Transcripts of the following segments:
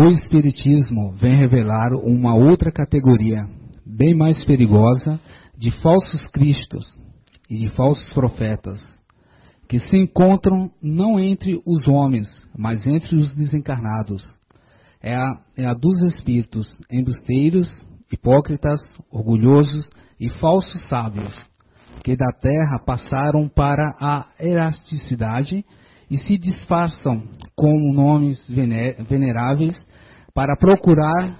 O Espiritismo vem revelar uma outra categoria, bem mais perigosa, de falsos cristos e de falsos profetas, que se encontram não entre os homens, mas entre os desencarnados. É a, é a dos espíritos embusteiros, hipócritas, orgulhosos e falsos sábios, que da terra passaram para a elasticidade e se disfarçam com nomes veneráveis para procurar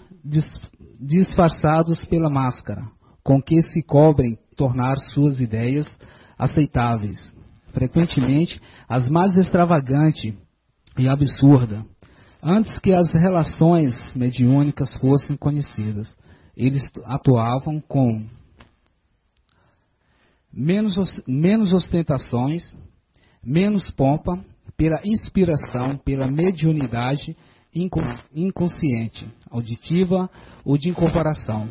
disfarçados pela máscara, com que se cobrem tornar suas ideias aceitáveis, frequentemente as mais extravagante e absurda, antes que as relações mediúnicas fossem conhecidas. Eles atuavam com menos, menos ostentações, menos pompa, pela inspiração, pela mediunidade inconsciente, auditiva ou de incorporação.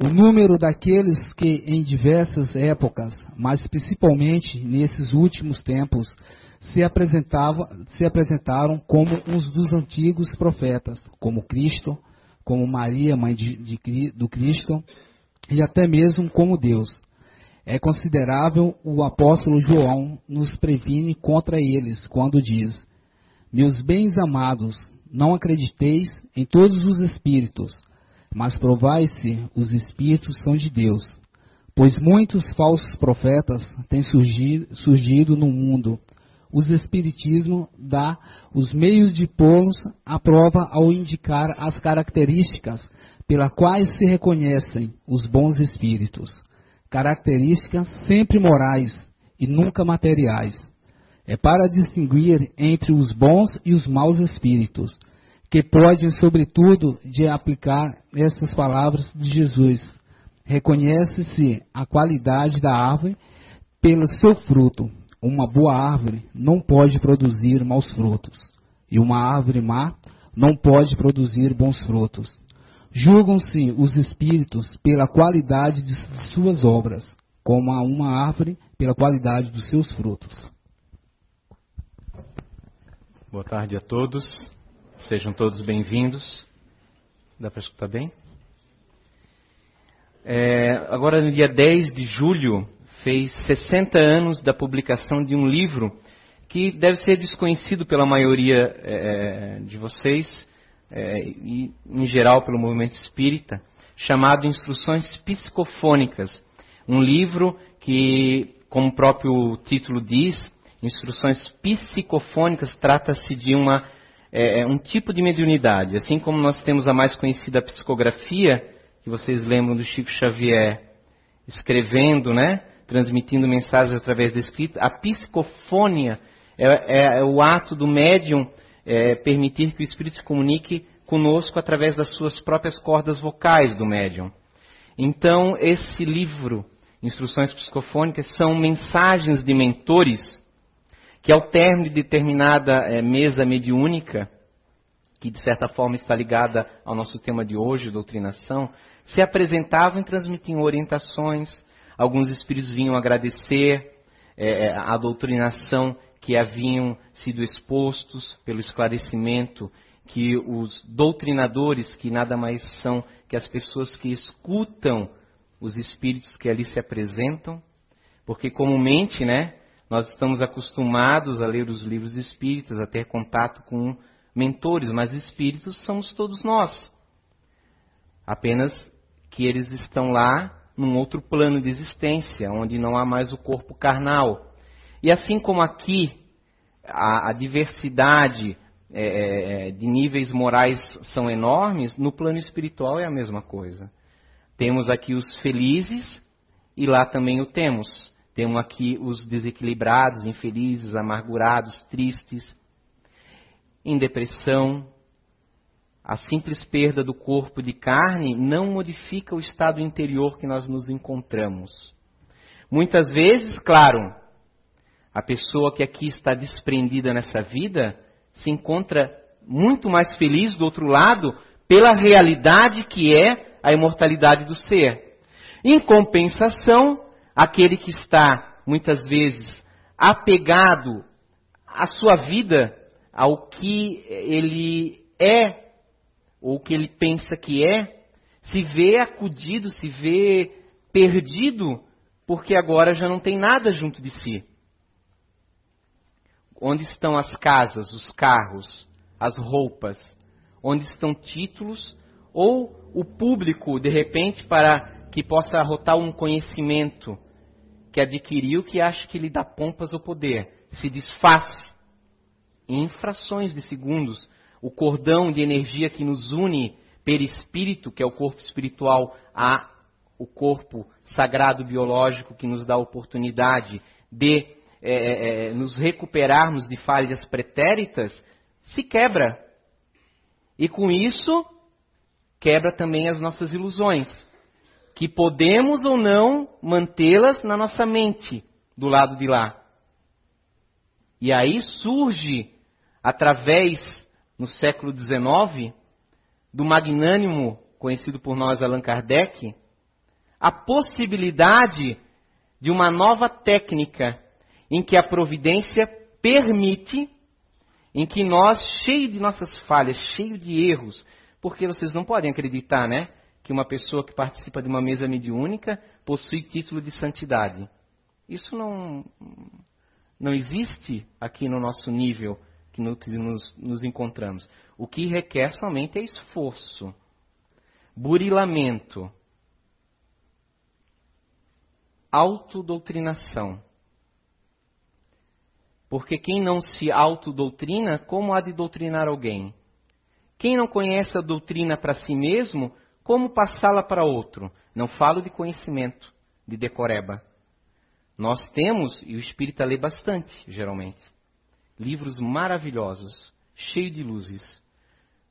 O número daqueles que em diversas épocas, mas principalmente nesses últimos tempos, se, apresentava, se apresentaram como uns dos antigos profetas, como Cristo, como Maria, mãe de, de, do Cristo, e até mesmo como Deus é considerável, o apóstolo João nos previne contra eles quando diz: Meus bens amados, não acrediteis em todos os espíritos, mas provai se os espíritos são de Deus. Pois muitos falsos profetas têm surgido, surgido no mundo. Os espiritismo dá os meios de pô-los à prova ao indicar as características pelas quais se reconhecem os bons espíritos características sempre morais e nunca materiais. É para distinguir entre os bons e os maus espíritos, que podem, sobretudo, de aplicar estas palavras de Jesus. Reconhece-se a qualidade da árvore pelo seu fruto. Uma boa árvore não pode produzir maus frutos, e uma árvore má não pode produzir bons frutos. Julgam-se os espíritos pela qualidade de suas obras, como a uma árvore pela qualidade dos seus frutos. Boa tarde a todos. Sejam todos bem-vindos. Dá para escutar bem? É, agora, no dia 10 de julho, fez 60 anos da publicação de um livro que deve ser desconhecido pela maioria é, de vocês, é, e em geral pelo movimento espírita, chamado Instruções Psicofônicas. Um livro que, como o próprio título diz, Instruções Psicofônicas trata-se de uma, é, é, um tipo de mediunidade. Assim como nós temos a mais conhecida psicografia, que vocês lembram do Chico Xavier escrevendo, né? transmitindo mensagens através da escrita, a psicofônia é, é, é o ato do médium é, permitir que o Espírito se comunique conosco através das suas próprias cordas vocais do médium. Então, esse livro, Instruções Psicofônicas, são mensagens de mentores que, ao término de determinada é, mesa mediúnica, que de certa forma está ligada ao nosso tema de hoje, doutrinação, se apresentavam e transmitiam orientações. Alguns espíritos vinham agradecer é, a doutrinação que haviam sido expostos pelo esclarecimento que os doutrinadores, que nada mais são que as pessoas que escutam os espíritos que ali se apresentam, porque comumente, né, nós estamos acostumados a ler os livros espíritas, a ter contato com mentores, mas espíritos somos todos nós. Apenas que eles estão lá num outro plano de existência, onde não há mais o corpo carnal. E assim como aqui a, a diversidade é, é, é, de níveis morais são enormes, no plano espiritual é a mesma coisa. Temos aqui os felizes e lá também o temos. Temos aqui os desequilibrados, infelizes, amargurados, tristes, em depressão. A simples perda do corpo de carne não modifica o estado interior que nós nos encontramos. Muitas vezes, claro, a pessoa que aqui está desprendida nessa vida se encontra muito mais feliz do outro lado pela realidade que é a imortalidade do ser. Em compensação, aquele que está muitas vezes apegado à sua vida, ao que ele é ou que ele pensa que é, se vê acudido, se vê perdido, porque agora já não tem nada junto de si. Onde estão as casas, os carros, as roupas? Onde estão títulos? Ou o público, de repente, para que possa arrotar um conhecimento que adquiriu que acha que lhe dá pompas ou poder, se desfaz em infrações de segundos. O cordão de energia que nos une perispírito, que é o corpo espiritual, a o corpo sagrado biológico que nos dá a oportunidade de é, é, é, nos recuperarmos de falhas pretéritas, se quebra. E com isso, quebra também as nossas ilusões, que podemos ou não mantê-las na nossa mente, do lado de lá. E aí surge, através, no século XIX, do magnânimo conhecido por nós Allan Kardec, a possibilidade de uma nova técnica em que a providência permite, em que nós, cheio de nossas falhas, cheio de erros, porque vocês não podem acreditar, né, que uma pessoa que participa de uma mesa mediúnica possui título de santidade. Isso não, não existe aqui no nosso nível que nos, nos encontramos. O que requer somente é esforço, burilamento, autodoutrinação. Porque quem não se autodoutrina, como há de doutrinar alguém? Quem não conhece a doutrina para si mesmo, como passá-la para outro? Não falo de conhecimento, de decoreba. Nós temos, e o espírita lê bastante, geralmente, livros maravilhosos, cheios de luzes,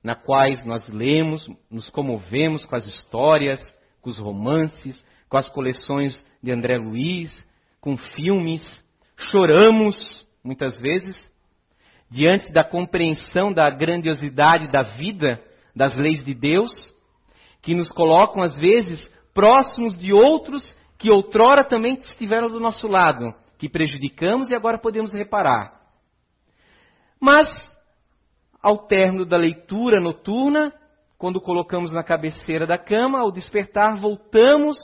na quais nós lemos, nos comovemos com as histórias, com os romances, com as coleções de André Luiz, com filmes, choramos muitas vezes diante da compreensão da grandiosidade da vida, das leis de Deus, que nos colocam às vezes próximos de outros que outrora também estiveram do nosso lado, que prejudicamos e agora podemos reparar. Mas, ao término da leitura noturna, quando colocamos na cabeceira da cama, ao despertar, voltamos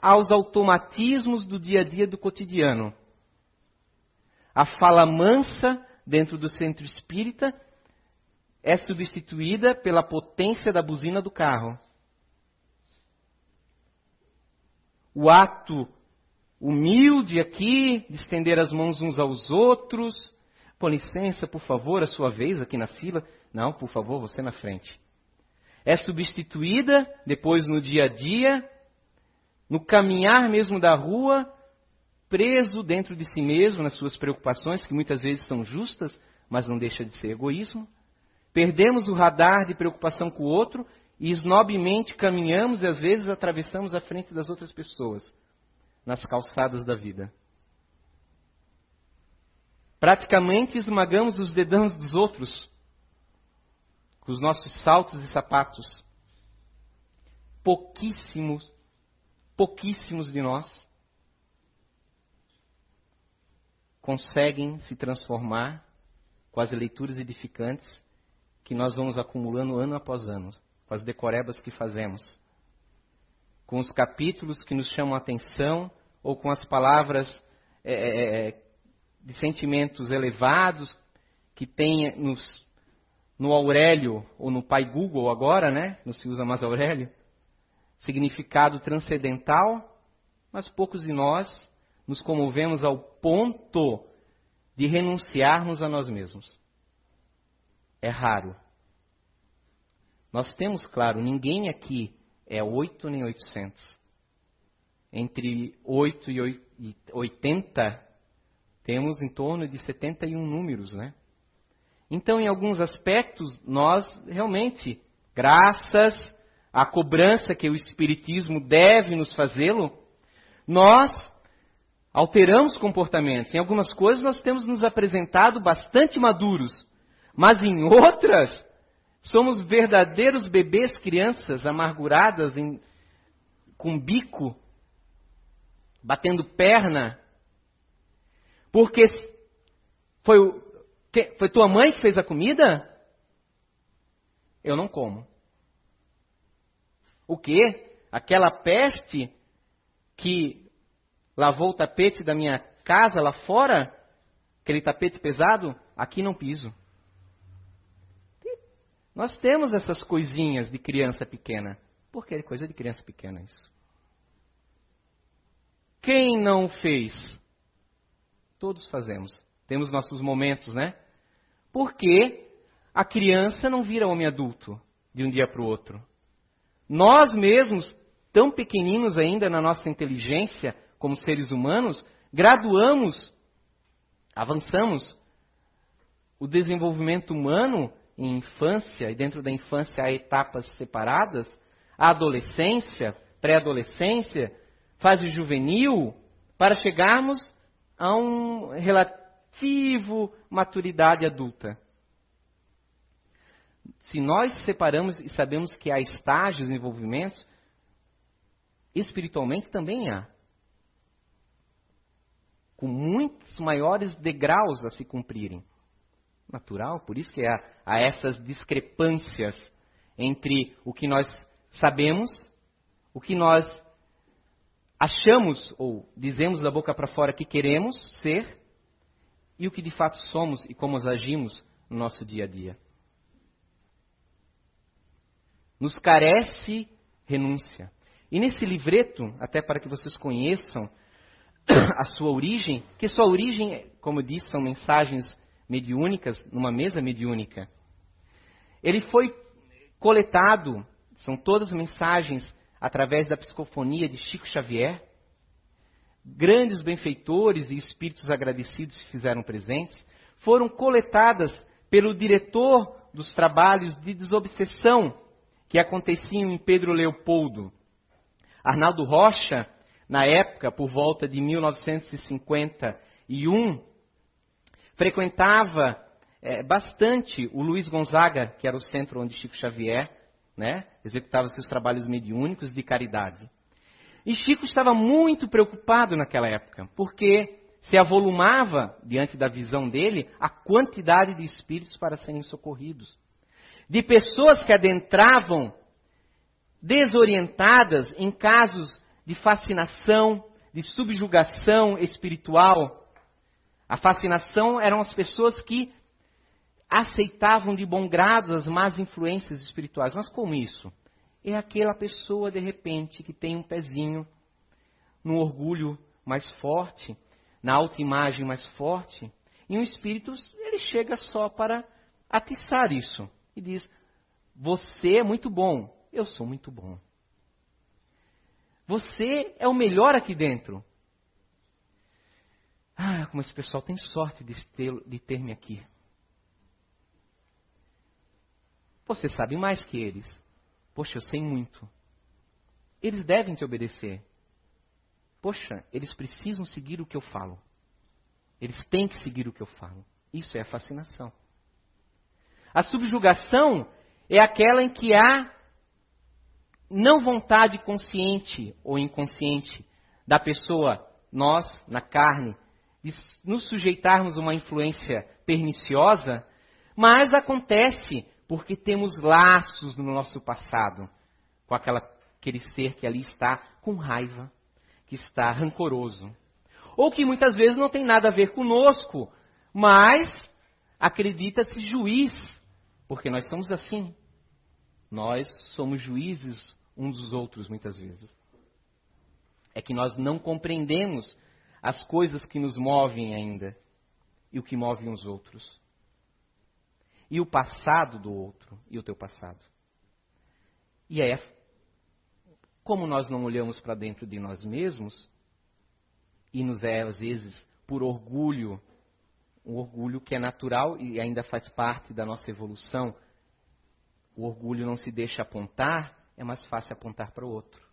aos automatismos do dia a dia do cotidiano. A fala mansa dentro do centro espírita é substituída pela potência da buzina do carro. O ato humilde aqui, de estender as mãos uns aos outros. Com licença, por favor, a sua vez aqui na fila. Não, por favor, você na frente. É substituída depois no dia a dia no caminhar mesmo da rua, preso dentro de si mesmo, nas suas preocupações, que muitas vezes são justas, mas não deixa de ser egoísmo. Perdemos o radar de preocupação com o outro e snobmente caminhamos e às vezes atravessamos a frente das outras pessoas nas calçadas da vida. Praticamente esmagamos os dedãos dos outros com os nossos saltos e sapatos. Pouquíssimos pouquíssimos de nós conseguem se transformar com as leituras edificantes que nós vamos acumulando ano após ano, com as decorebas que fazemos, com os capítulos que nos chamam a atenção ou com as palavras é, é, é de sentimentos elevados que tem nos, no Aurélio ou no Pai Google agora, né? Não se usa mais Aurélio significado transcendental, mas poucos de nós nos comovemos ao ponto de renunciarmos a nós mesmos. É raro. Nós temos, claro, ninguém aqui é 8 nem 800. Entre 8 e 80, temos em torno de 71 números, né? Então, em alguns aspectos, nós realmente, graças a cobrança que o Espiritismo deve nos fazê-lo, nós alteramos comportamentos. Em algumas coisas nós temos nos apresentado bastante maduros, mas em outras somos verdadeiros bebês, crianças amarguradas, em, com bico, batendo perna, porque foi, foi tua mãe que fez a comida? Eu não como. O quê? Aquela peste que lavou o tapete da minha casa lá fora, aquele tapete pesado, aqui não piso. Nós temos essas coisinhas de criança pequena. Porque é coisa de criança pequena isso. Quem não fez? Todos fazemos. Temos nossos momentos, né? Porque a criança não vira homem adulto de um dia para o outro. Nós mesmos, tão pequeninos ainda na nossa inteligência, como seres humanos, graduamos, avançamos o desenvolvimento humano em infância, e dentro da infância há etapas separadas, a adolescência, pré-adolescência, fase juvenil, para chegarmos a um relativo maturidade adulta. Se nós separamos e sabemos que há estágios, desenvolvimentos, espiritualmente também há. Com muitos maiores degraus a se cumprirem. Natural, por isso que há, há essas discrepâncias entre o que nós sabemos, o que nós achamos ou dizemos da boca para fora que queremos ser e o que de fato somos e como agimos no nosso dia a dia. Nos carece renúncia. E nesse livreto, até para que vocês conheçam a sua origem, que sua origem, como eu disse, são mensagens mediúnicas numa mesa mediúnica. Ele foi coletado, são todas mensagens através da psicofonia de Chico Xavier. Grandes benfeitores e espíritos agradecidos se fizeram presentes. Foram coletadas pelo diretor dos trabalhos de desobsessão que aconteciam em Pedro Leopoldo. Arnaldo Rocha, na época, por volta de 1951, frequentava é, bastante o Luiz Gonzaga, que era o centro onde Chico Xavier né, executava seus trabalhos mediúnicos de caridade. E Chico estava muito preocupado naquela época, porque se avolumava, diante da visão dele, a quantidade de espíritos para serem socorridos. De pessoas que adentravam desorientadas em casos de fascinação, de subjugação espiritual, a fascinação eram as pessoas que aceitavam de bom grado as más influências espirituais. Mas como isso? É aquela pessoa, de repente, que tem um pezinho no orgulho mais forte, na autoimagem mais forte, e um espírito, ele chega só para atiçar isso. E diz: Você é muito bom, eu sou muito bom. Você é o melhor aqui dentro. Ah, como esse pessoal tem sorte de ter-me de ter aqui. Você sabe mais que eles. Poxa, eu sei muito. Eles devem te obedecer. Poxa, eles precisam seguir o que eu falo. Eles têm que seguir o que eu falo. Isso é a fascinação. A subjugação é aquela em que há não vontade consciente ou inconsciente da pessoa, nós, na carne, de nos sujeitarmos a uma influência perniciosa, mas acontece porque temos laços no nosso passado com aquela, aquele ser que ali está com raiva, que está rancoroso. Ou que muitas vezes não tem nada a ver conosco, mas acredita-se juiz, porque nós somos assim. Nós somos juízes uns dos outros muitas vezes. É que nós não compreendemos as coisas que nos movem ainda e o que move uns outros. E o passado do outro e o teu passado. E é como nós não olhamos para dentro de nós mesmos e nos é às vezes por orgulho, um orgulho que é natural e ainda faz parte da nossa evolução. O orgulho não se deixa apontar, é mais fácil apontar para o outro.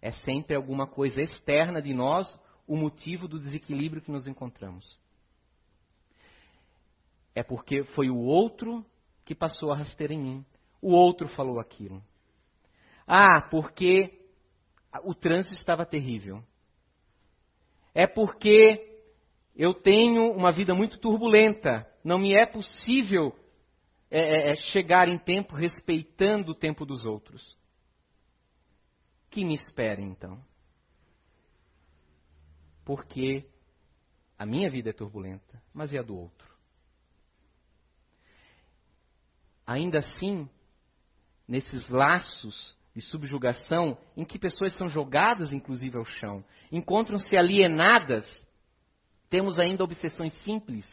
É sempre alguma coisa externa de nós o motivo do desequilíbrio que nos encontramos. É porque foi o outro que passou a rasteira em mim. O outro falou aquilo. Ah, porque o trânsito estava terrível. É porque eu tenho uma vida muito turbulenta. Não me é possível é, é, é chegar em tempo respeitando o tempo dos outros. que me espera então? Porque a minha vida é turbulenta, mas e a do outro? Ainda assim, nesses laços de subjugação, em que pessoas são jogadas inclusive ao chão, encontram-se alienadas, temos ainda obsessões simples,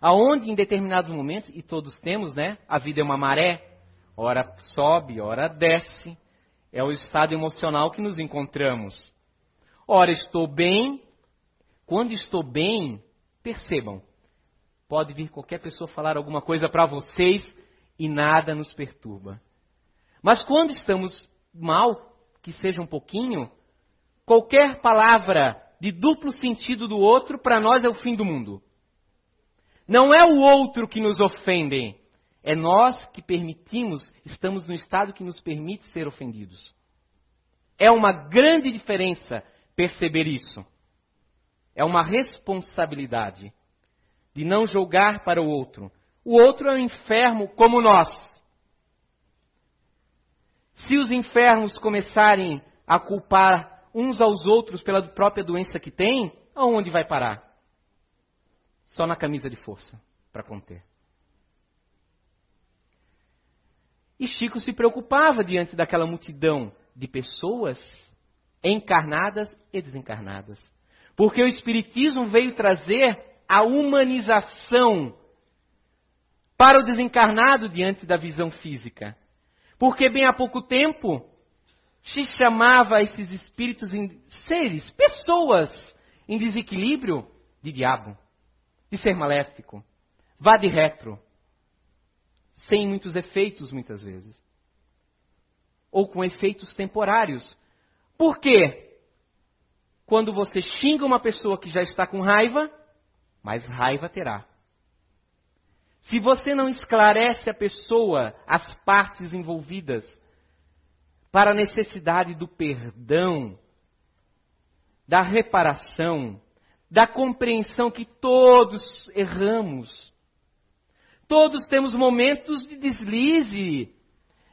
aonde em determinados momentos, e todos temos, né? A vida é uma maré, ora sobe, ora desce, é o estado emocional que nos encontramos. Ora estou bem, quando estou bem, percebam, pode vir qualquer pessoa falar alguma coisa para vocês e nada nos perturba. Mas quando estamos mal, que seja um pouquinho, qualquer palavra de duplo sentido do outro, para nós é o fim do mundo. Não é o outro que nos ofende, é nós que permitimos, estamos no estado que nos permite ser ofendidos. É uma grande diferença perceber isso. É uma responsabilidade de não julgar para o outro. O outro é um enfermo como nós. Se os enfermos começarem a culpar uns aos outros pela própria doença que têm, aonde vai parar? Só na camisa de força para conter. E Chico se preocupava diante daquela multidão de pessoas encarnadas e desencarnadas. Porque o Espiritismo veio trazer a humanização para o desencarnado diante da visão física. Porque bem há pouco tempo se chamava esses espíritos, em, seres, pessoas em desequilíbrio de diabo, de ser maléfico, vá de retro, sem muitos efeitos muitas vezes, ou com efeitos temporários. Por quê? Quando você xinga uma pessoa que já está com raiva, mais raiva terá. Se você não esclarece a pessoa, as partes envolvidas, para a necessidade do perdão, da reparação, da compreensão que todos erramos, todos temos momentos de deslize,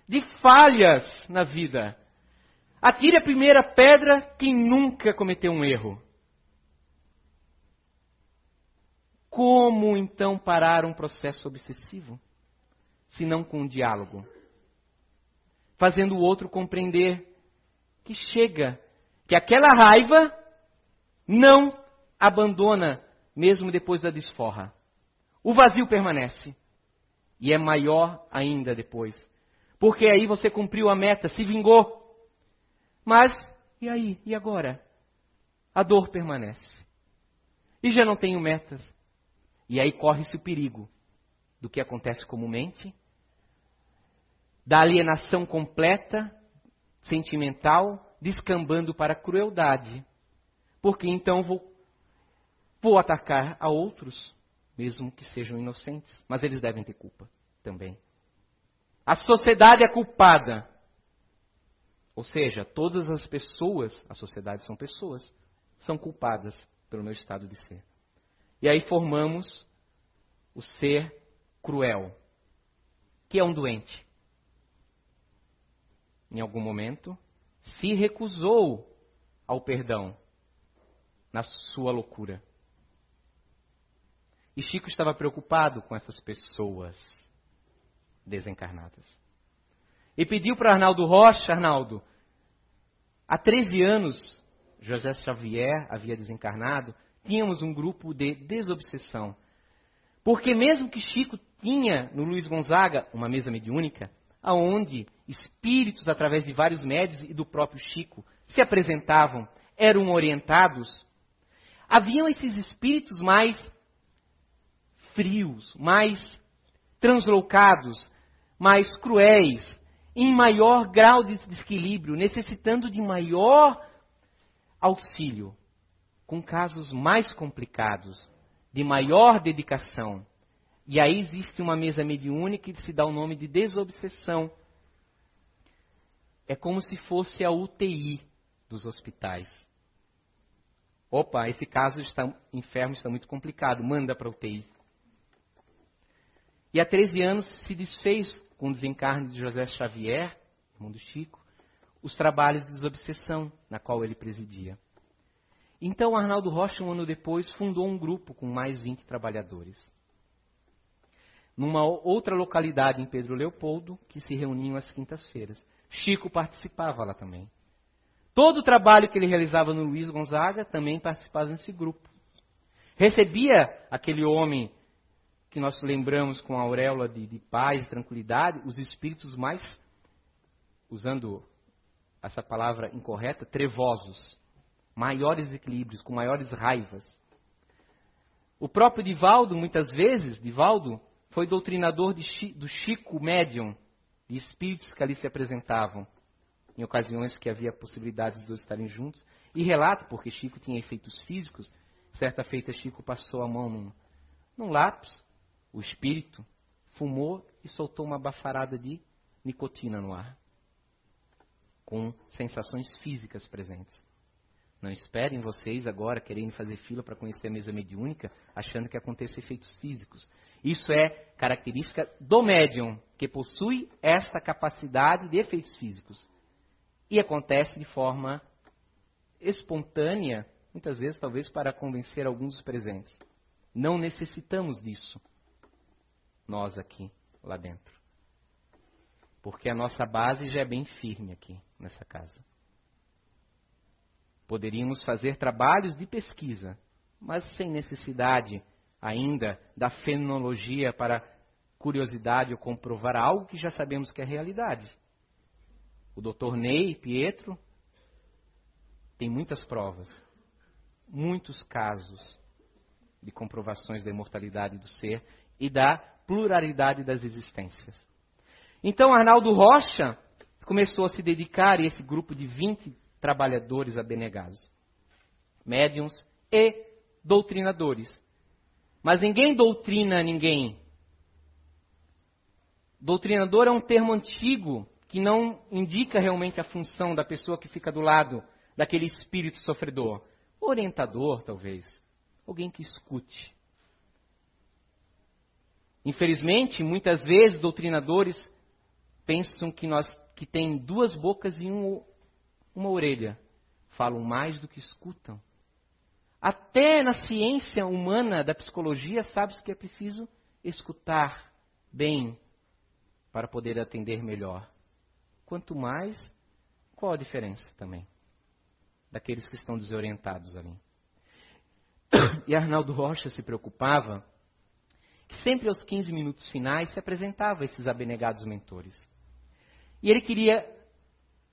de falhas na vida. Atire a primeira pedra quem nunca cometeu um erro. Como então parar um processo obsessivo? Se não com um diálogo. Fazendo o outro compreender que chega, que aquela raiva não abandona mesmo depois da desforra. O vazio permanece. E é maior ainda depois. Porque aí você cumpriu a meta, se vingou. Mas, e aí? E agora? A dor permanece. E já não tenho metas. E aí corre-se o perigo do que acontece comumente, da alienação completa, sentimental, descambando para a crueldade. Porque então vou, vou atacar a outros, mesmo que sejam inocentes, mas eles devem ter culpa também. A sociedade é culpada ou seja, todas as pessoas, a sociedade são pessoas, são culpadas pelo meu estado de ser. E aí formamos o ser cruel, que é um doente. Em algum momento, se recusou ao perdão na sua loucura. E Chico estava preocupado com essas pessoas desencarnadas. E pediu para Arnaldo Rocha, Arnaldo, há 13 anos, José Xavier havia desencarnado, tínhamos um grupo de desobsessão. Porque mesmo que Chico tinha no Luiz Gonzaga uma mesa mediúnica, aonde espíritos através de vários médios e do próprio Chico se apresentavam, eram orientados, haviam esses espíritos mais frios, mais translocados, mais cruéis, em maior grau de desequilíbrio, necessitando de maior auxílio, com casos mais complicados, de maior dedicação. E aí existe uma mesa mediúnica que se dá o nome de desobsessão. É como se fosse a UTI dos hospitais. Opa, esse caso está enfermo, está muito complicado, manda para a UTI. E há 13 anos se desfez com o desencarne de José Xavier, irmão do Chico, os trabalhos de desobsessão na qual ele presidia. Então Arnaldo Rocha, um ano depois, fundou um grupo com mais 20 trabalhadores. Numa outra localidade em Pedro Leopoldo, que se reuniam às quintas-feiras. Chico participava lá também. Todo o trabalho que ele realizava no Luiz Gonzaga também participava nesse grupo. Recebia aquele homem que nós lembramos com a auréola de, de paz tranquilidade, os espíritos mais, usando essa palavra incorreta, trevosos, maiores equilíbrios, com maiores raivas. O próprio Divaldo, muitas vezes, Divaldo foi doutrinador de, do Chico Médium, de espíritos que ali se apresentavam, em ocasiões que havia possibilidade de dois estarem juntos, e relata, porque Chico tinha efeitos físicos, certa feita Chico passou a mão num, num lápis, o espírito fumou e soltou uma bafarada de nicotina no ar, com sensações físicas presentes. Não esperem vocês agora querendo fazer fila para conhecer a mesa mediúnica, achando que aconteça efeitos físicos. Isso é característica do médium, que possui esta capacidade de efeitos físicos. E acontece de forma espontânea, muitas vezes talvez para convencer alguns dos presentes. Não necessitamos disso nós aqui, lá dentro. Porque a nossa base já é bem firme aqui, nessa casa. Poderíamos fazer trabalhos de pesquisa, mas sem necessidade ainda da fenomenologia para curiosidade ou comprovar algo que já sabemos que é realidade. O doutor Ney Pietro tem muitas provas, muitos casos de comprovações da imortalidade do ser e da pluralidade das existências. Então Arnaldo Rocha começou a se dedicar a esse grupo de 20 trabalhadores abnegados, médiums e doutrinadores. Mas ninguém doutrina ninguém. Doutrinador é um termo antigo que não indica realmente a função da pessoa que fica do lado daquele espírito sofredor. Orientador, talvez. Alguém que escute. Infelizmente, muitas vezes doutrinadores pensam que nós que têm duas bocas e um, uma orelha falam mais do que escutam. Até na ciência humana da psicologia sabe-se que é preciso escutar bem para poder atender melhor. Quanto mais, qual a diferença também daqueles que estão desorientados ali? E Arnaldo Rocha se preocupava que sempre aos 15 minutos finais se apresentava a esses abnegados mentores. E ele queria,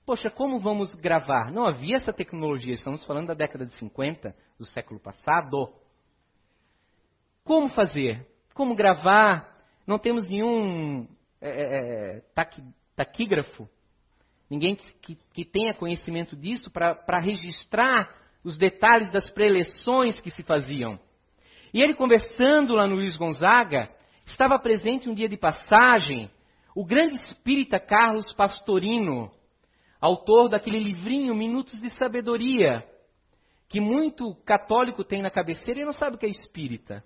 poxa, como vamos gravar? Não havia essa tecnologia, estamos falando da década de 50, do século passado. Como fazer? Como gravar? Não temos nenhum é, é, é taqui, taquígrafo, ninguém que, que, que, tenha conhecimento disso para registrar os detalhes das preleções que se faziam. E ele conversando lá no Luiz Gonzaga, estava presente um dia de passagem o grande espírita Carlos Pastorino, autor daquele livrinho Minutos de Sabedoria, que muito católico tem na cabeceira e não sabe o que é espírita.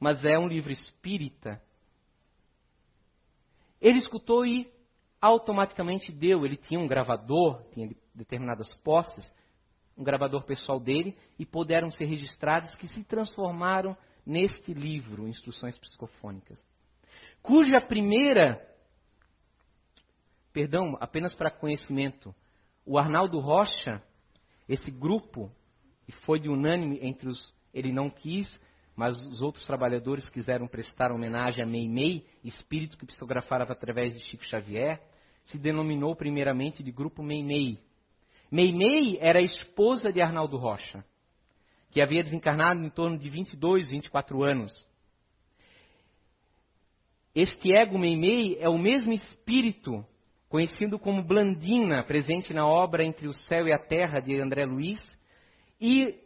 Mas é um livro espírita. Ele escutou e automaticamente deu. Ele tinha um gravador, tinha determinadas posses, um gravador pessoal dele e puderam ser registrados que se transformaram neste livro, Instruções Psicofônicas, cuja primeira, perdão, apenas para conhecimento, o Arnaldo Rocha, esse grupo, e foi de unânime entre os, ele não quis, mas os outros trabalhadores quiseram prestar homenagem a Meimei, espírito que psicografava através de Chico Xavier, se denominou primeiramente de Grupo Meimei, Meimei era a esposa de Arnaldo Rocha, que havia desencarnado em torno de 22, 24 anos. Este ego Meimei é o mesmo espírito conhecido como Blandina, presente na obra Entre o Céu e a Terra de André Luiz, e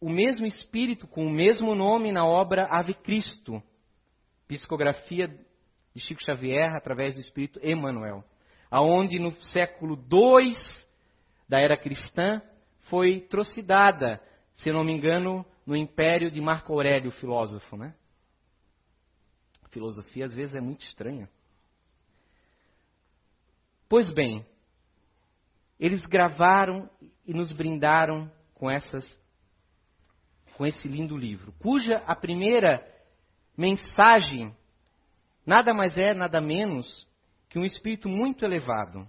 o mesmo espírito com o mesmo nome na obra Ave Cristo, psicografia de Chico Xavier através do espírito Emmanuel, aonde no século II da era cristã foi trucidada, se não me engano, no império de Marco Aurélio, filósofo, né? A filosofia às vezes é muito estranha. Pois bem, eles gravaram e nos brindaram com essas com esse lindo livro, cuja a primeira mensagem nada mais é, nada menos que um espírito muito elevado.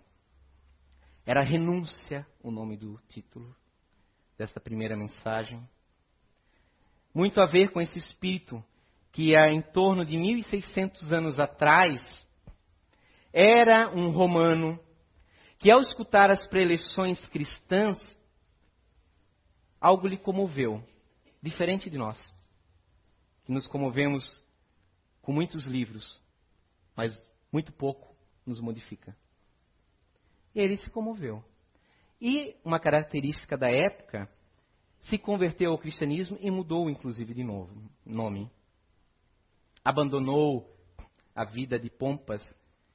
Era renúncia o nome do título desta primeira mensagem. Muito a ver com esse espírito que há em torno de 1600 anos atrás era um romano que ao escutar as preleções cristãs algo lhe comoveu, diferente de nós, que nos comovemos com muitos livros, mas muito pouco nos modifica. Ele se comoveu. E uma característica da época, se converteu ao cristianismo e mudou, inclusive, de novo nome. Abandonou a vida de pompas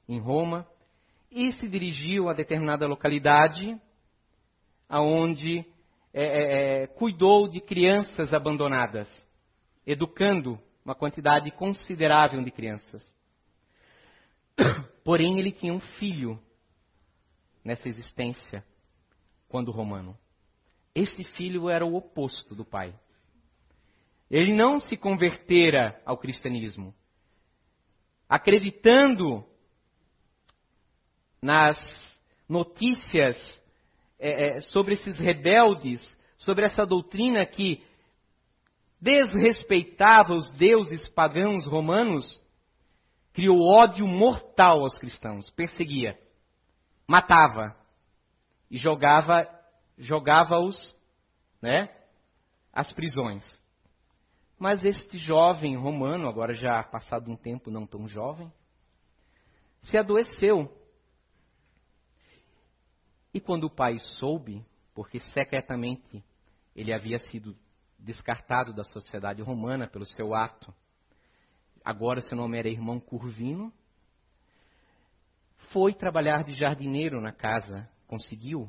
em Roma e se dirigiu a determinada localidade, aonde é, é, é, cuidou de crianças abandonadas, educando uma quantidade considerável de crianças. Porém, ele tinha um filho nessa existência quando romano. Este filho era o oposto do pai. Ele não se convertera ao cristianismo, acreditando nas notícias é, é, sobre esses rebeldes, sobre essa doutrina que desrespeitava os deuses pagãos romanos, criou ódio mortal aos cristãos, perseguia, matava e jogava jogava-os, né, às prisões. Mas este jovem romano, agora já passado um tempo não tão jovem, se adoeceu. E quando o pai soube, porque secretamente ele havia sido descartado da sociedade romana pelo seu ato, agora seu nome era irmão Curvino, foi trabalhar de jardineiro na casa, conseguiu,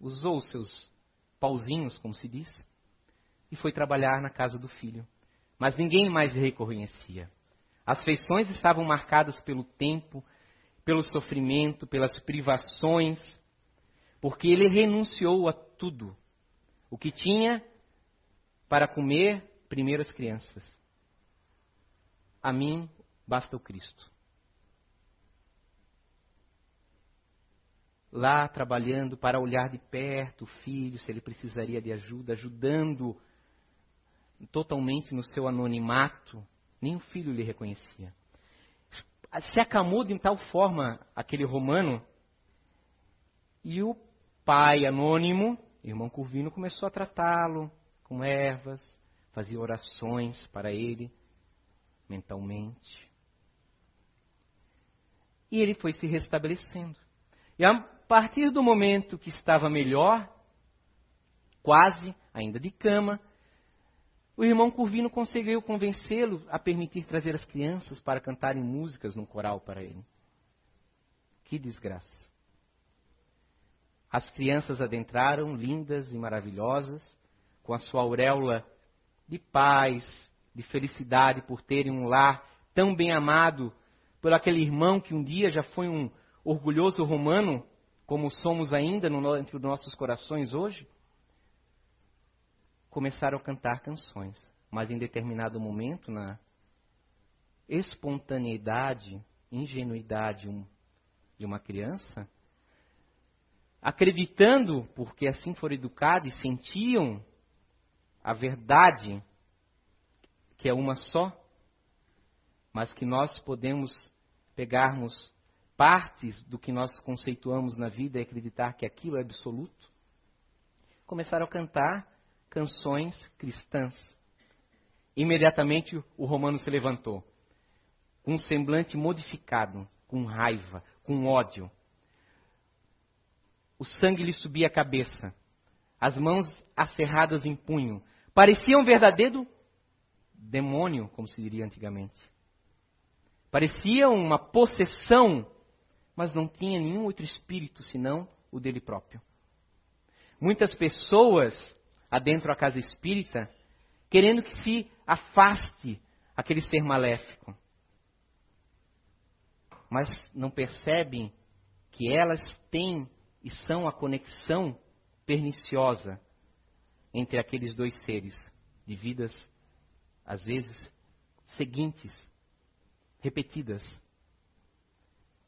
usou os seus pauzinhos, como se diz, e foi trabalhar na casa do filho. Mas ninguém mais reconhecia. As feições estavam marcadas pelo tempo, pelo sofrimento, pelas privações, porque ele renunciou a tudo. O que tinha para comer, primeiro as crianças. A mim basta o Cristo. Lá trabalhando para olhar de perto o filho, se ele precisaria de ajuda, ajudando totalmente no seu anonimato. Nem o filho lhe reconhecia. Se acamou de tal forma aquele romano, e o pai anônimo, irmão Curvino, começou a tratá-lo com ervas, fazia orações para ele mentalmente. E ele foi se restabelecendo. E a partir do momento que estava melhor, quase, ainda de cama, o irmão Curvino conseguiu convencê-lo a permitir trazer as crianças para cantarem músicas num coral para ele. Que desgraça. As crianças adentraram, lindas e maravilhosas, com a sua auréola de paz, de felicidade por terem um lar tão bem amado por aquele irmão que um dia já foi um orgulhoso romano como somos ainda no, entre os nossos corações hoje, começaram a cantar canções. Mas em determinado momento, na espontaneidade, ingenuidade de uma criança, acreditando, porque assim foram educados e sentiam a verdade, que é uma só, mas que nós podemos pegarmos partes do que nós conceituamos na vida e acreditar que aquilo é absoluto, começaram a cantar canções cristãs. Imediatamente o romano se levantou, com um semblante modificado, com raiva, com ódio. O sangue lhe subia a cabeça, as mãos acerradas em punho. Parecia um verdadeiro demônio, como se diria antigamente. Parecia uma possessão mas não tinha nenhum outro espírito senão o dele próprio. Muitas pessoas adentro a casa espírita querendo que se afaste aquele ser maléfico, mas não percebem que elas têm e são a conexão perniciosa entre aqueles dois seres de vidas, às vezes, seguintes, repetidas.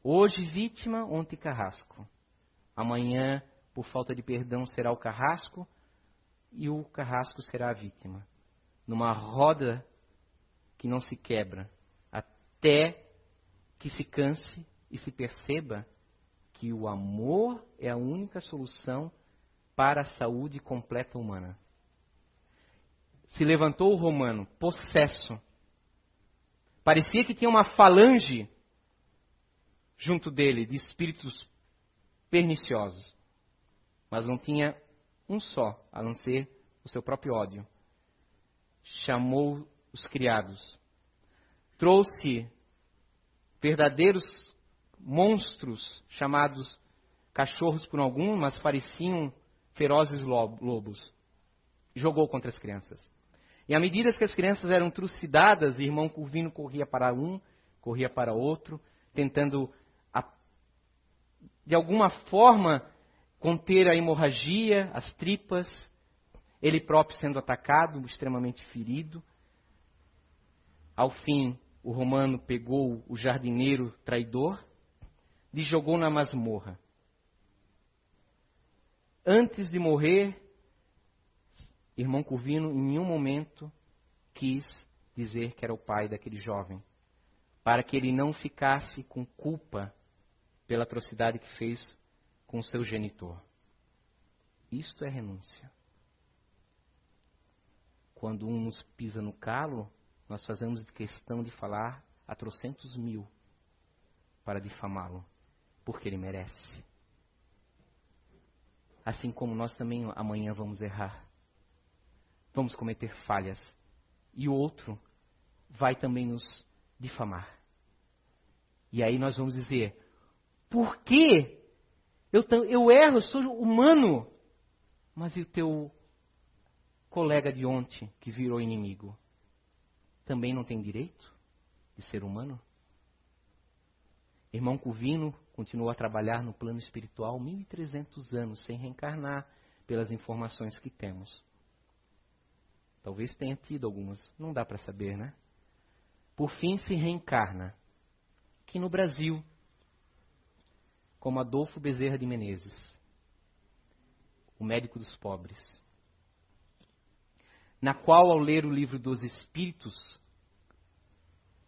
Hoje vítima, ontem carrasco. Amanhã, por falta de perdão, será o carrasco e o carrasco será a vítima. Numa roda que não se quebra, até que se canse e se perceba que o amor é a única solução para a saúde completa humana. Se levantou o romano, possesso. Parecia que tinha uma falange junto dele de espíritos perniciosos, mas não tinha um só, a não ser o seu próprio ódio. Chamou os criados, trouxe verdadeiros monstros chamados cachorros por algum, mas pareciam ferozes lobos. Jogou contra as crianças. E à medida que as crianças eram trucidadas, irmão Curvino corria para um, corria para outro, tentando, de alguma forma, conter a hemorragia, as tripas, ele próprio sendo atacado, extremamente ferido. Ao fim, o romano pegou o jardineiro traidor e jogou na masmorra. Antes de morrer, irmão Curvino em nenhum momento quis dizer que era o pai daquele jovem, para que ele não ficasse com culpa pela atrocidade que fez com seu genitor. Isto é renúncia. Quando um nos pisa no calo, nós fazemos questão de falar a trocentos mil para difamá-lo, porque ele merece. Assim como nós também amanhã vamos errar, vamos cometer falhas, e o outro vai também nos difamar. E aí nós vamos dizer: por que eu, eu erro, eu sou humano, mas e o teu colega de ontem que virou inimigo? também não tem direito de ser humano? Irmão Cuvino continuou a trabalhar no plano espiritual 1.300 anos, sem reencarnar, pelas informações que temos. Talvez tenha tido algumas, não dá para saber, né? Por fim, se reencarna aqui no Brasil, como Adolfo Bezerra de Menezes, o médico dos pobres na qual, ao ler o livro dos Espíritos,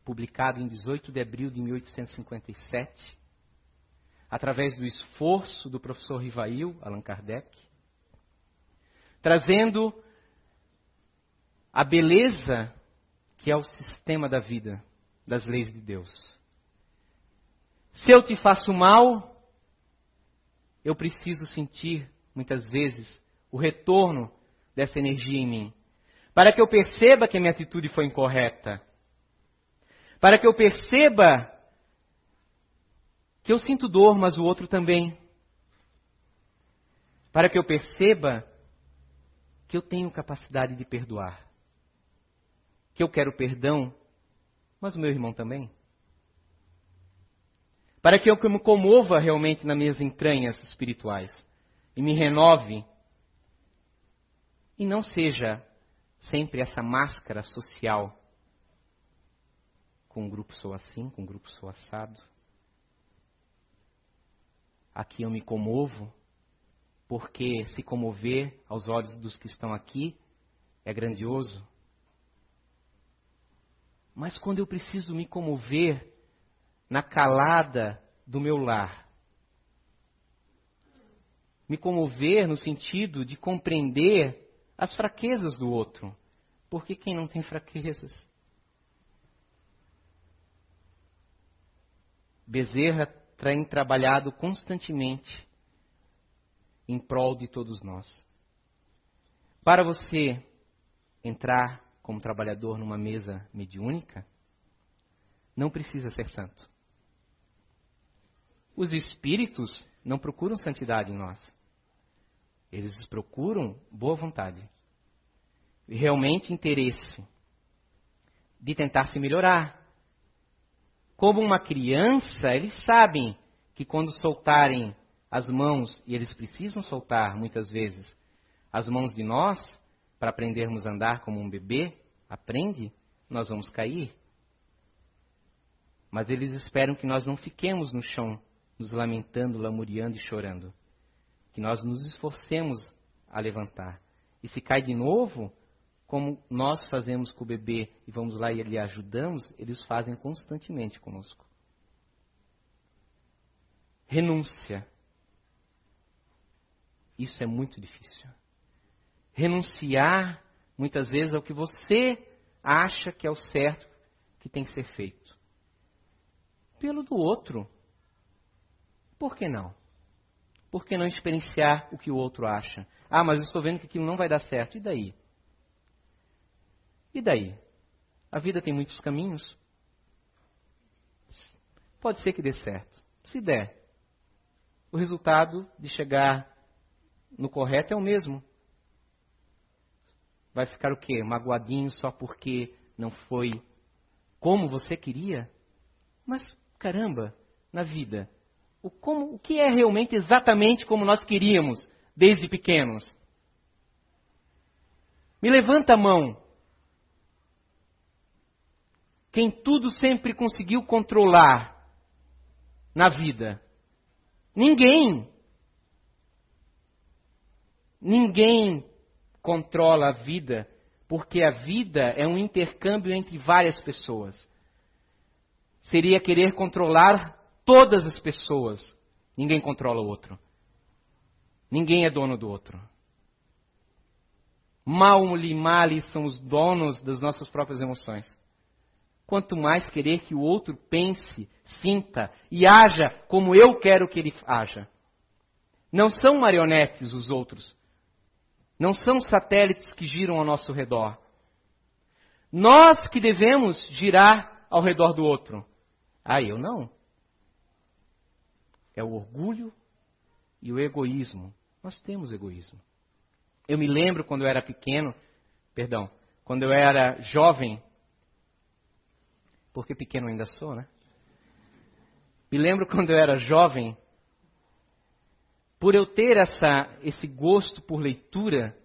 publicado em 18 de abril de 1857, através do esforço do professor Rivail, Allan Kardec, trazendo a beleza que é o sistema da vida, das leis de Deus. Se eu te faço mal, eu preciso sentir, muitas vezes, o retorno dessa energia em mim. Para que eu perceba que a minha atitude foi incorreta, para que eu perceba que eu sinto dor, mas o outro também, para que eu perceba que eu tenho capacidade de perdoar, que eu quero perdão, mas o meu irmão também. Para que eu me comova realmente nas minhas entranhas espirituais e me renove e não seja sempre essa máscara social. Com um grupo sou assim, com um grupo sou assado. Aqui eu me comovo, porque se comover aos olhos dos que estão aqui é grandioso. Mas quando eu preciso me comover na calada do meu lar, me comover no sentido de compreender as fraquezas do outro. Porque quem não tem fraquezas? Bezerra tem trabalhado constantemente em prol de todos nós. Para você entrar como trabalhador numa mesa mediúnica, não precisa ser santo. Os espíritos não procuram santidade em nós. Eles procuram boa vontade, realmente interesse de tentar se melhorar. Como uma criança, eles sabem que quando soltarem as mãos, e eles precisam soltar muitas vezes, as mãos de nós, para aprendermos a andar como um bebê, aprende, nós vamos cair. Mas eles esperam que nós não fiquemos no chão, nos lamentando, lamuriando e chorando. Que nós nos esforcemos a levantar. E se cai de novo, como nós fazemos com o bebê e vamos lá e lhe ajudamos, eles fazem constantemente conosco. Renúncia. Isso é muito difícil. Renunciar, muitas vezes, ao que você acha que é o certo que tem que ser feito. Pelo do outro. Por que não? Por que não experienciar o que o outro acha? Ah, mas eu estou vendo que aquilo não vai dar certo. E daí? E daí? A vida tem muitos caminhos. Pode ser que dê certo. Se der, o resultado de chegar no correto é o mesmo. Vai ficar o quê? Magoadinho só porque não foi como você queria? Mas, caramba, na vida, o, como, o que é realmente exatamente como nós queríamos desde pequenos? Me levanta a mão. Quem tudo sempre conseguiu controlar na vida? Ninguém. Ninguém controla a vida, porque a vida é um intercâmbio entre várias pessoas. Seria querer controlar todas as pessoas. Ninguém controla o outro. Ninguém é dono do outro. Mal e mali são os donos das nossas próprias emoções. Quanto mais querer que o outro pense, sinta e haja como eu quero que ele haja. Não são marionetes os outros. Não são satélites que giram ao nosso redor. Nós que devemos girar ao redor do outro. Ah, eu não. É o orgulho e o egoísmo. Nós temos egoísmo. Eu me lembro quando eu era pequeno, perdão, quando eu era jovem, porque pequeno ainda sou, né? Me lembro quando eu era jovem, por eu ter essa, esse gosto por leitura,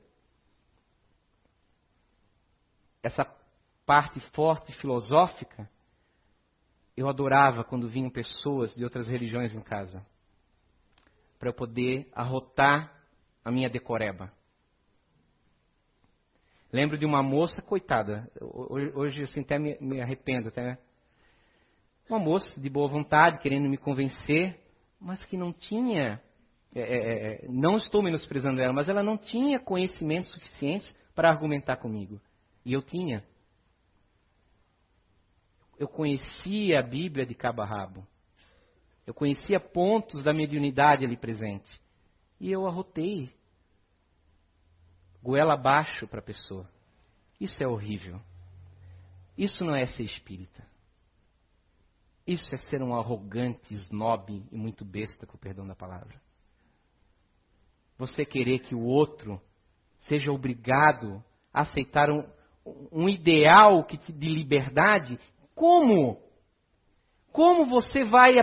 essa parte forte filosófica, eu adorava quando vinham pessoas de outras religiões em casa, para eu poder arrotar a minha decoreba. Lembro de uma moça, coitada, hoje assim até me, arrependo, até, uma moça de boa vontade, querendo me convencer, mas que não tinha é, é, é, não estou menosprezando ela, mas ela não tinha conhecimentos suficientes para argumentar comigo. E eu tinha. Eu conhecia a Bíblia de cabo a rabo. Eu conhecia pontos da mediunidade ali presente. E eu arrotei. Goela abaixo para a pessoa. Isso é horrível. Isso não é ser espírita. Isso é ser um arrogante, snob e muito besta, com o perdão da palavra você querer que o outro seja obrigado a aceitar um, um ideal de liberdade, como? Como você vai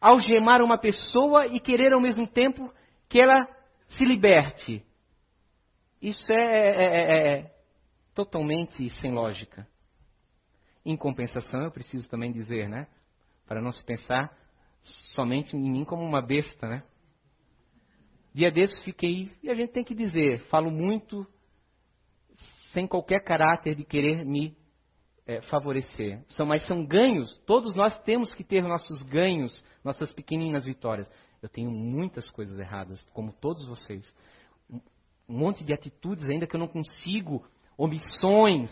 algemar uma pessoa e querer ao mesmo tempo que ela se liberte? Isso é, é, é, é totalmente sem lógica. Em compensação, eu preciso também dizer, né? Para não se pensar somente em mim como uma besta, né? Dia desses fiquei, e a gente tem que dizer, falo muito sem qualquer caráter de querer me é, favorecer. São, mas são ganhos, todos nós temos que ter nossos ganhos, nossas pequeninas vitórias. Eu tenho muitas coisas erradas, como todos vocês. Um, monte de atitudes ainda que eu não consigo, omissões,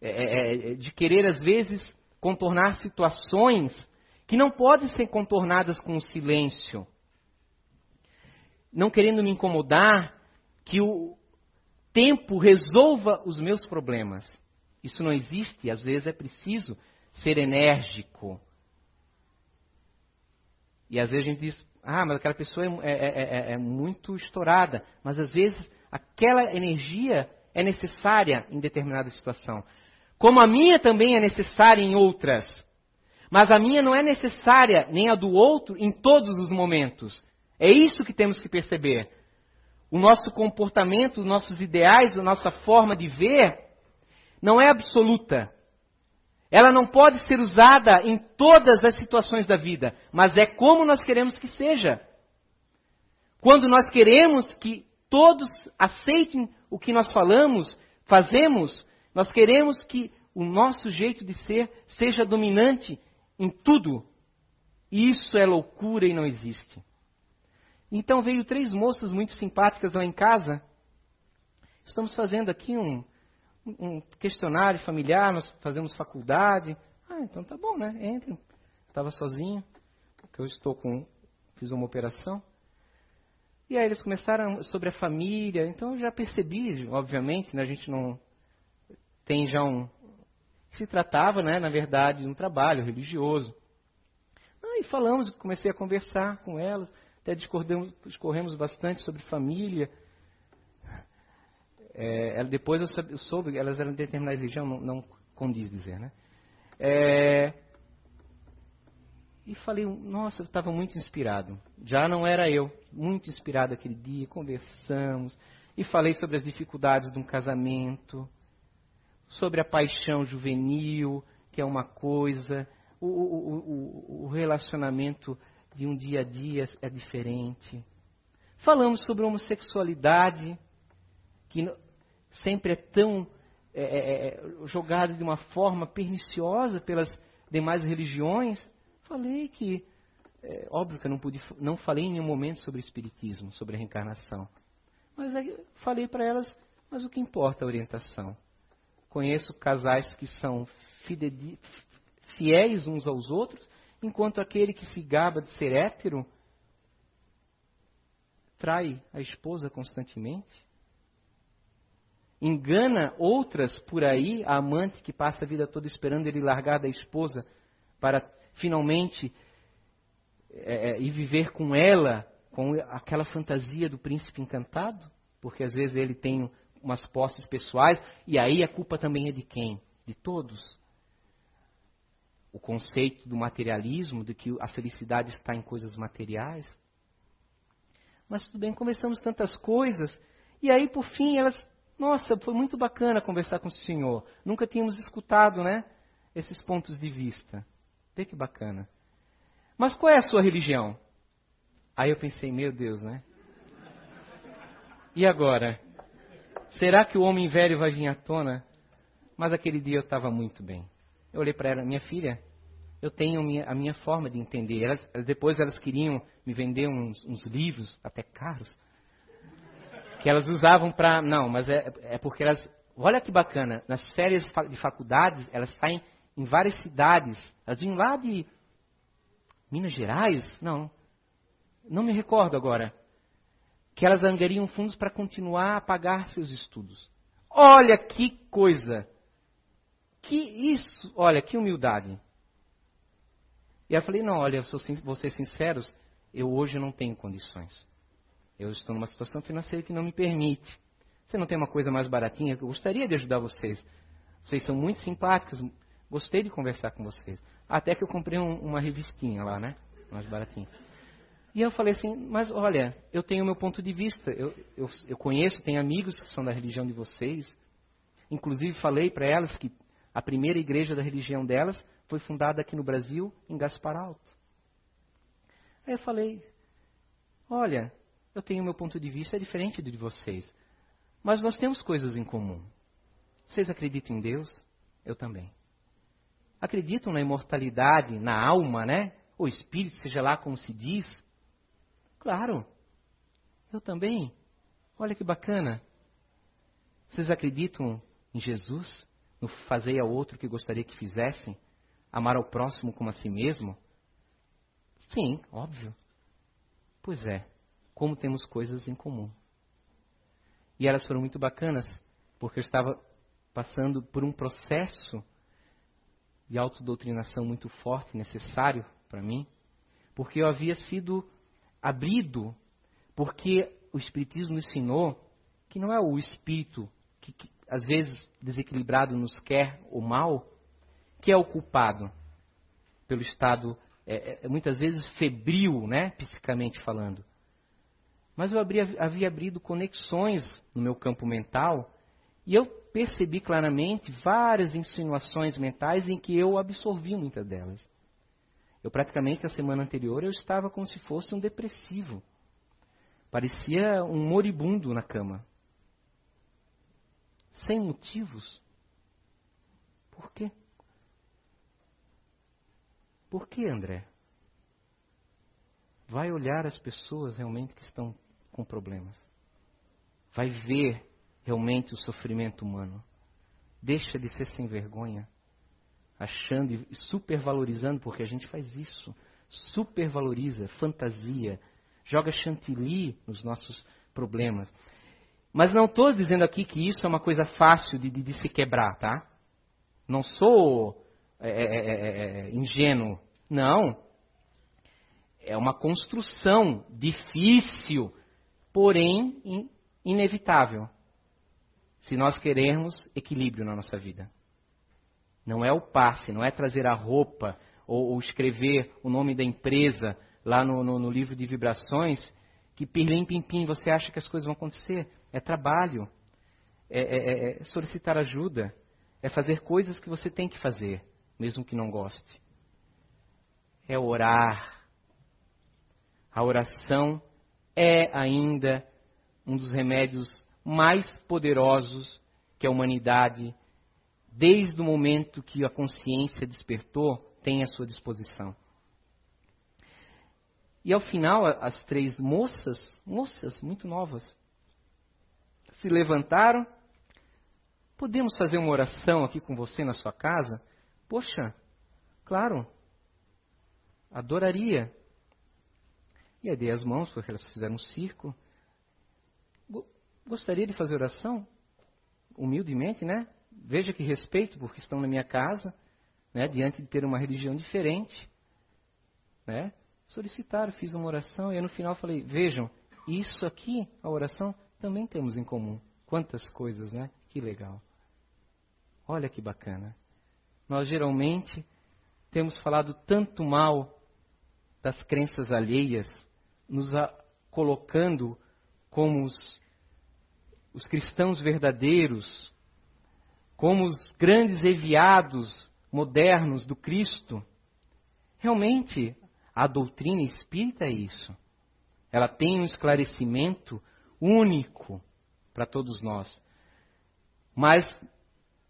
é, é, é de querer às vezes contornar situações que não podem ser contornadas com o silêncio não querendo me incomodar, que o tempo resolva os meus problemas. Isso não existe, às vezes é preciso ser enérgico. E às vezes a gente diz, ah, mas aquela pessoa é, é, é, é muito estourada. Mas às vezes aquela energia é necessária em determinada situação. Como a minha também é necessária em outras. Mas a minha não é necessária, nem a do outro, em todos os momentos. É isso que temos que perceber. O nosso comportamento, os nossos ideais, a nossa forma de ver, não é absoluta. Ela não pode ser usada em todas as situações da vida, mas é como nós queremos que seja. Quando nós queremos que todos aceitem o que nós falamos, fazemos, nós queremos que o nosso jeito de ser seja dominante em tudo. Isso é loucura e não existe. Então veio três moças muito simpáticas lá em casa. Estamos fazendo aqui um, um questionário familiar, nós fazemos faculdade. Ah, então tá bom, né? Entre. Estava sozinho, porque eu estou com. Fiz uma operação. E aí eles começaram sobre a família. Então eu já percebi, obviamente, né, a gente não tem já um. Se tratava, né, na verdade, de um trabalho religioso. Aí falamos, comecei a conversar com elas, até discorremos, discorremos bastante sobre família. É, depois eu soube, que elas eram de determinada religião, não, não condiz dizer, né? É, e falei, nossa, eu estava muito inspirado. Já não era eu, muito inspirado aquele dia, conversamos. E falei sobre as dificuldades de um casamento, sobre a paixão juvenil, que é uma coisa, o, o, o, o relacionamento de um dia a dia é diferente. Falamos sobre homossexualidade, que sempre é tão é, é, é jogada de uma forma perniciosa pelas demais religiões. Falei que, é, óbvio que eu não, pude, não falei em nenhum momento sobre espiritismo, sobre a reencarnação. Mas aí falei para elas, mas o que importa a orientação? Conheço casais que são fiéis uns aos outros, enquanto aquele que se gaba de ser hétero trai a esposa constantemente. Engana outras por aí, a amante que passa a vida toda esperando ele largar da esposa para finalmente é, é, ir viver com ela, com aquela fantasia do príncipe encantado, porque às vezes ele tem umas posses pessoais, e aí a culpa também é de quem? De todos. O conceito do materialismo, de que a felicidade está em coisas materiais. Mas tudo bem, conversamos tantas coisas, e aí por fim elas, nossa, foi muito bacana conversar com o senhor. Nunca tínhamos escutado, né, esses pontos de vista. Vê que bacana. Mas qual é a sua religião? Aí eu pensei, meu Deus, né? E agora? Será que o homem velho vai vir à tona? Mas aquele dia eu estava muito bem. Eu olhei para ela, minha filha, eu tenho minha, a minha forma de entender. Elas, depois elas queriam me vender uns, uns, livros, até caros, que elas usavam para. Não, mas é, é porque elas. Olha que bacana, nas férias de faculdades, elas saem em várias cidades. Elas vinham lá de Minas Gerais? Não. Não me recordo agora. Que elas angariam fundos para continuar a pagar seus estudos. Olha que coisa! Que isso! Olha, que humildade. E eu falei, não, olha, vou ser sinceros, eu hoje não tenho condições. Eu estou numa situação financeira que não me permite. Você não tem uma coisa mais baratinha? Eu gostaria de ajudar vocês. Vocês são muito simpáticos, Gostei de conversar com vocês. Até que eu comprei um, uma revistinha lá, né? Mais baratinha. E eu falei assim, mas olha, eu tenho meu ponto de vista. Eu, eu, eu conheço, tenho amigos que são da religião de vocês. Inclusive falei para elas que a primeira igreja da religião delas foi fundada aqui no Brasil, em Gaspar Alto. Aí eu falei, olha, eu tenho meu ponto de vista, é diferente do de vocês. Mas nós temos coisas em comum. Vocês acreditam em Deus? Eu também acreditam na imortalidade, na alma, né? O espírito, seja lá como se diz. Claro, eu também. Olha que bacana. Vocês acreditam em Jesus? No fazer ao outro que gostaria que fizessem? Amar ao próximo como a si mesmo? Sim, óbvio. Pois é, como temos coisas em comum. E elas foram muito bacanas, porque eu estava passando por um processo de autodoutrinação muito forte, necessário para mim, porque eu havia sido abrido, porque o Espiritismo ensinou que não é o espírito que, que às vezes desequilibrado nos quer o mal, que é o culpado. pelo estado, é, é, muitas vezes, febril, né, psicamente falando. Mas eu abri, havia abrido conexões no meu campo mental e eu percebi claramente várias insinuações mentais em que eu absorvi muitas delas. Eu praticamente, a semana anterior, eu estava como se fosse um depressivo. Parecia um moribundo na cama. Sem motivos. Por quê? Por que, André? Vai olhar as pessoas realmente que estão com problemas. Vai ver realmente o sofrimento humano. Deixa de ser sem vergonha, achando e supervalorizando, porque a gente faz isso. Supervaloriza, fantasia, joga chantilly nos nossos problemas. Mas não estou dizendo aqui que isso é uma coisa fácil de, de, de se quebrar, tá? Não sou é é, é, é, é, ingênuo. Não. É uma construção difícil, porém in, inevitável. Se nós queremos equilíbrio na nossa vida. Não é o passe, não é trazer a roupa ou, ou escrever o nome da empresa lá no, no, no livro de vibrações que pirlim pim pim você acha que as coisas vão acontecer. É trabalho. É, é, é, solicitar ajuda. É fazer coisas que você tem que fazer, mesmo que não goste. É orar. A oração é ainda um dos remédios mais poderosos que a humanidade, desde o momento que a consciência despertou, tem à sua disposição. E ao final, as três moças, moças muito novas, se levantaram Podemos fazer uma oração aqui com você na sua casa? Poxa, claro, adoraria. E aí dei as mãos, porque elas fizeram um circo. Gostaria de fazer oração? Humildemente, né? Veja que respeito, porque estão na minha casa, né? diante de ter uma religião diferente. Né? Solicitaram, fiz uma oração, e no final falei: vejam, isso aqui, a oração, também temos em comum. Quantas coisas, né? Que legal. Olha que bacana. Nós geralmente temos falado tanto mal das crenças alheias, nos colocando como os, os cristãos verdadeiros, como os grandes enviados modernos do Cristo. Realmente, a doutrina espírita é isso. Ela tem um esclarecimento único para todos nós. Mas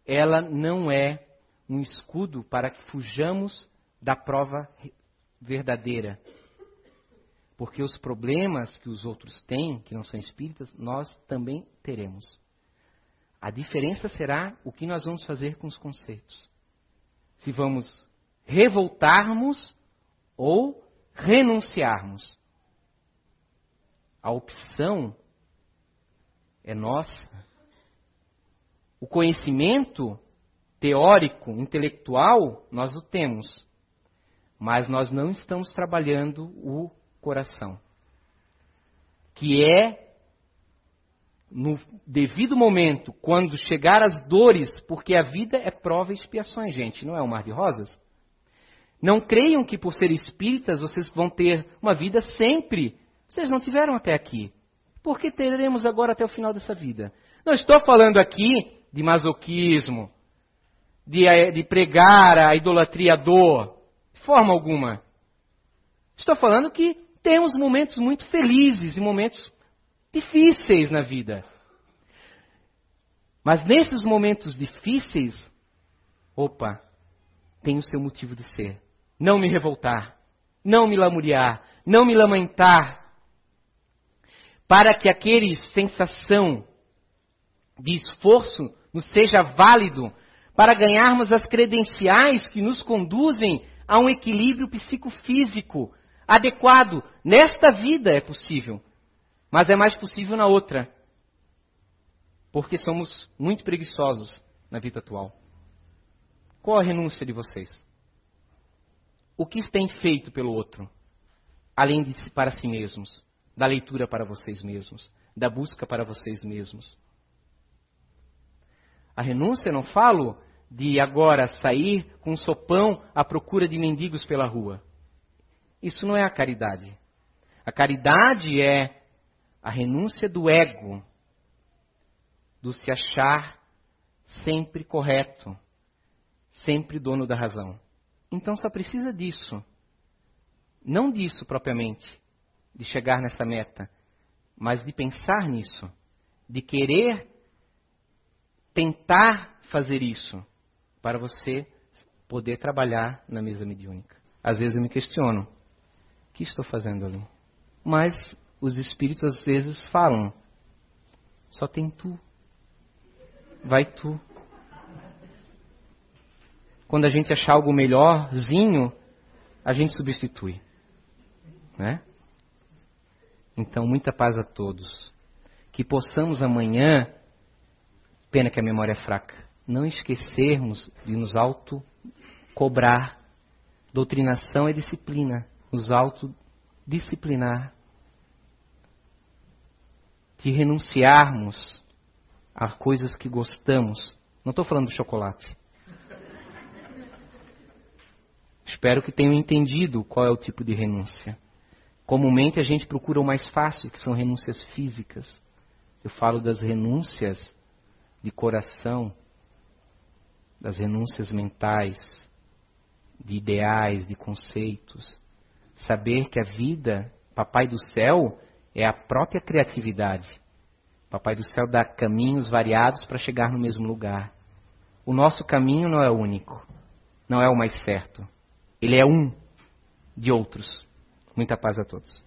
ela não é um escudo para que fujamos da prova verdadeira. Porque os problemas que os outros têm, que não são espíritas, nós também teremos. A diferença será o que nós vamos fazer com os conceitos. Se vamos revoltarmos ou renunciarmos. A opção é nossa. O conhecimento teórico, intelectual, nós o temos. Mas nós não estamos trabalhando o coração. Que é, no devido momento, quando chegar as dores, porque a vida é prova e expiações, gente, não é um mar de rosas. Não creiam que por ser espíritas vocês vão ter uma vida sempre. Vocês não tiveram até aqui. Por que teremos agora até o final dessa vida? Não estou falando aqui de masoquismo, de, eh, de pregar a idolatria à dor, de forma alguma. Estou falando que temos momentos muito felizes e momentos difíceis na vida. Mas nesses momentos difíceis, opa, tem o seu motivo de ser. Não me revoltar, não me lamuriar, não me lamentar, para que aquele sensação de esforço nos seja válido para ganharmos as credenciais que nos conduzem a um equilíbrio psicofísico adequado. Nesta vida é possível, mas é mais possível na outra. Porque somos muito preguiçosos na vida atual. Qual a renúncia de vocês? O que têm feito pelo outro? Além de para si mesmos, da leitura para vocês mesmos, da busca para vocês mesmos. A renúncia, não falo de agora sair com um sopão à procura de mendigos pela rua. Isso não é a caridade. A caridade é a renúncia do ego, do se achar sempre correto, sempre dono da razão. Então só precisa disso. Não disso propriamente, de chegar nessa meta, mas de pensar nisso, de querer tentar fazer isso para você poder trabalhar na mesa mediúnica. Às vezes eu me questiono: que estou fazendo ali? Mas os espíritos às vezes falam: só tem tu. Vai tu. Quando a gente achar algo melhorzinho, a gente substitui. Né? Então, muita paz a todos. Que possamos amanhã, pena que a memória é fraca, não esquecermos de nos auto-cobrar. Doutrinação é disciplina, nos autodisciplinar. De renunciarmos a coisas que gostamos. Não estou falando do chocolate. Espero que tenham entendido qual é o tipo de renúncia. Comumente a gente procura o mais fácil, que são renúncias físicas. Eu falo das renúncias de coração, das renúncias mentais, de ideais, de conceitos. Saber que a vida, Papai do Céu, é a própria criatividade. Papai do Céu dá caminhos variados para chegar no mesmo lugar. O nosso caminho não é único, não é o mais certo. Ele é um de outros. Muita paz a todos.